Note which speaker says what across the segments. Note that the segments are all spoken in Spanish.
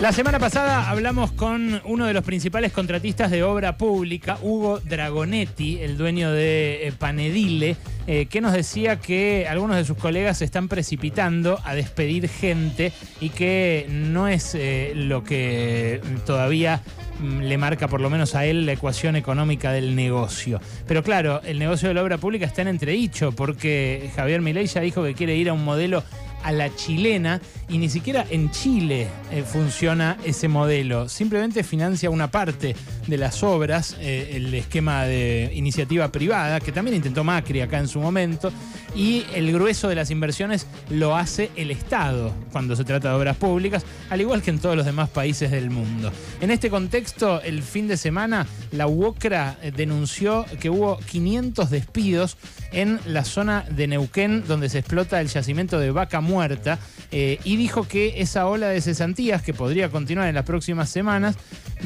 Speaker 1: La semana pasada hablamos con uno de los principales contratistas de obra pública, Hugo Dragonetti, el dueño de eh, Panedile, eh, que nos decía que algunos de sus colegas se están precipitando a despedir gente y que no es eh, lo que todavía mm, le marca por lo menos a él la ecuación económica del negocio. Pero claro, el negocio de la obra pública está en entredicho porque Javier Milei ya dijo que quiere ir a un modelo a la chilena y ni siquiera en Chile eh, funciona ese modelo. Simplemente financia una parte de las obras, eh, el esquema de iniciativa privada, que también intentó Macri acá en su momento, y el grueso de las inversiones lo hace el Estado cuando se trata de obras públicas, al igual que en todos los demás países del mundo. En este contexto, el fin de semana, la UOCRA eh, denunció que hubo 500 despidos en la zona de Neuquén, donde se explota el yacimiento de Vaca Muerta, eh, y dijo que esa ola de cesantías, que podría continuar en las próximas semanas,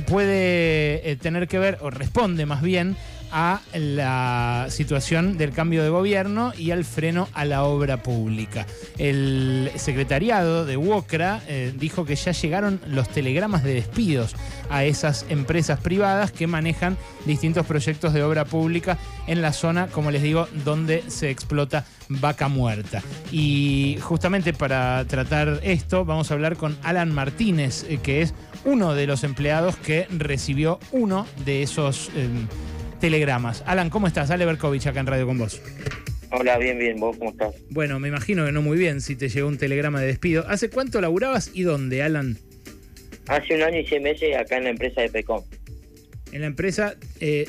Speaker 1: puede eh, tener que ver, o responde más bien, a la situación del cambio de gobierno y al freno a la obra pública. El secretariado de WOCRA eh, dijo que ya llegaron los telegramas de despidos a esas empresas privadas que manejan distintos proyectos de obra pública en la zona, como les digo, donde se explota vaca muerta. Y justamente para tratar esto vamos a hablar con Alan Martínez, eh, que es uno de los empleados que recibió uno de esos... Em, telegramas. Alan, ¿cómo estás? Ale Berkovich acá en Radio con vos.
Speaker 2: Hola, bien, bien. ¿Vos cómo estás?
Speaker 1: Bueno, me imagino que no muy bien si te llegó un telegrama de despido. ¿Hace cuánto laburabas y dónde, Alan?
Speaker 2: Hace un año y seis meses acá en la empresa de Pecom.
Speaker 1: ¿En la empresa eh,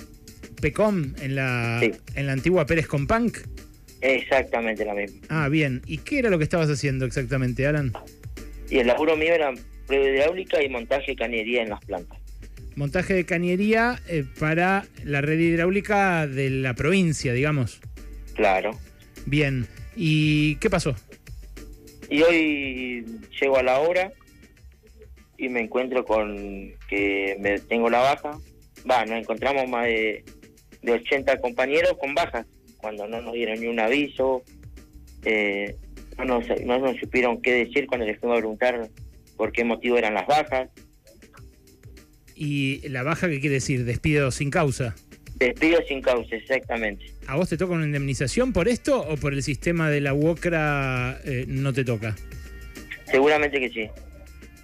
Speaker 1: Pecom, en la, en la antigua Pérez Compunk?
Speaker 2: Exactamente la misma.
Speaker 1: Ah, bien. ¿Y qué era lo que estabas haciendo exactamente, Alan?
Speaker 2: Y el laburo mío era prueba hidráulica y montaje de cañería en las plantas
Speaker 1: montaje de cañería eh, para la red hidráulica de la provincia, digamos.
Speaker 2: Claro.
Speaker 1: Bien. ¿Y qué pasó?
Speaker 2: Y hoy llego a la hora y me encuentro con que me tengo la baja. Va, nos encontramos más de, de 80 compañeros con bajas, cuando no nos dieron ni un aviso, eh, no, nos, no nos supieron qué decir cuando les fuimos a preguntar por qué motivo eran las bajas.
Speaker 1: ¿Y la baja qué quiere decir? ¿Despido sin causa?
Speaker 2: Despido sin causa, exactamente.
Speaker 1: ¿A vos te toca una indemnización por esto o por el sistema de la UOCRA eh, no te toca?
Speaker 2: Seguramente que sí.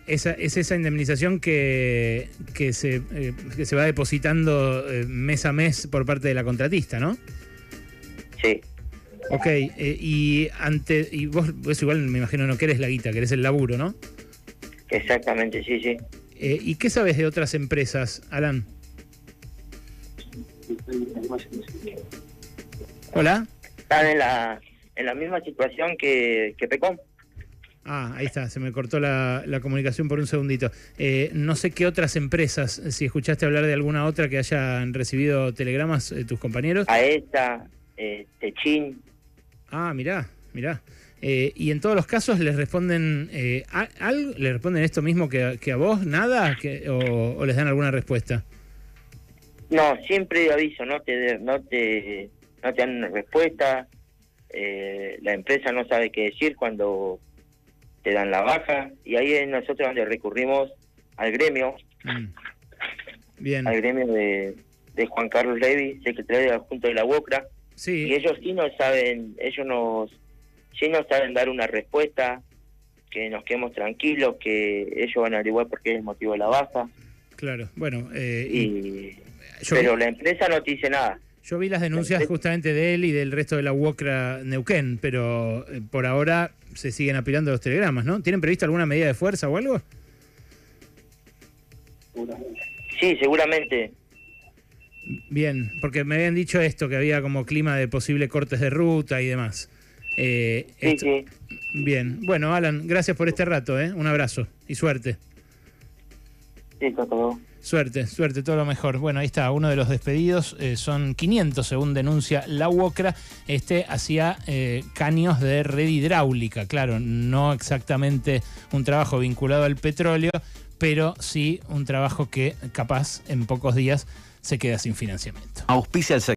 Speaker 1: Esa, es esa indemnización que, que, se, eh, se va depositando eh, mes a mes por parte de la contratista, ¿no?
Speaker 2: Sí.
Speaker 1: Ok, y ante y vos, vos igual me imagino no querés la guita, querés el laburo, ¿no?
Speaker 2: Exactamente, sí, sí.
Speaker 1: Eh, ¿Y qué sabes de otras empresas, Alan? Hola.
Speaker 2: Están en la, en la misma situación que, que Pecom.
Speaker 1: Ah, ahí está, se me cortó la, comunicación por un segundito. Eh, no sé qué otras empresas, si escuchaste hablar de alguna otra que hayan recibido telegramas eh, tus compañeros.
Speaker 2: A esta, eh, Techin.
Speaker 1: Ah, mirá, mirá. Eh, y en todos los casos les responden eh, algo, les responden esto mismo que, a vos, nada, o, les dan alguna respuesta.
Speaker 2: No, siempre aviso, no te, no te, no te dan una respuesta. Eh, la empresa no sabe qué decir cuando te dan la baja y ahí es nosotros donde recurrimos al gremio, mm. Bien. al gremio de, de Juan Carlos Levy, secretario adjunto de la UOCRA. Sí. Y ellos sí no saben, ellos nos si no saben dar una respuesta, que nos quedemos tranquilos, que ellos van a averiguar por qué es el motivo de la baja.
Speaker 1: Claro, bueno.
Speaker 2: Eh, pero la empresa no te dice nada.
Speaker 1: Yo vi las denuncias justamente de él y del resto de la UOCRA Neuquén, pero eh, por ahora se siguen apilando los telegramas, ¿no? ¿Tienen previsto alguna medida de fuerza o algo?
Speaker 2: Sí, seguramente.
Speaker 1: Bien, porque me habían dicho esto, que había como clima de posible cortes de ruta y demás.
Speaker 2: Eh, sí, sí.
Speaker 1: Bien, bueno, Alan, gracias por este rato, ¿eh? Un abrazo y suerte.
Speaker 2: Sí, todo.
Speaker 1: Suerte, suerte, todo lo mejor. Bueno, ahí está, uno de los despedidos, eh, son 500 según denuncia la UOCRA, este hacía eh, caños de red hidráulica, claro, no exactamente un trabajo vinculado al petróleo, pero sí un trabajo que capaz en pocos días se queda sin financiamiento.
Speaker 3: Auspicia el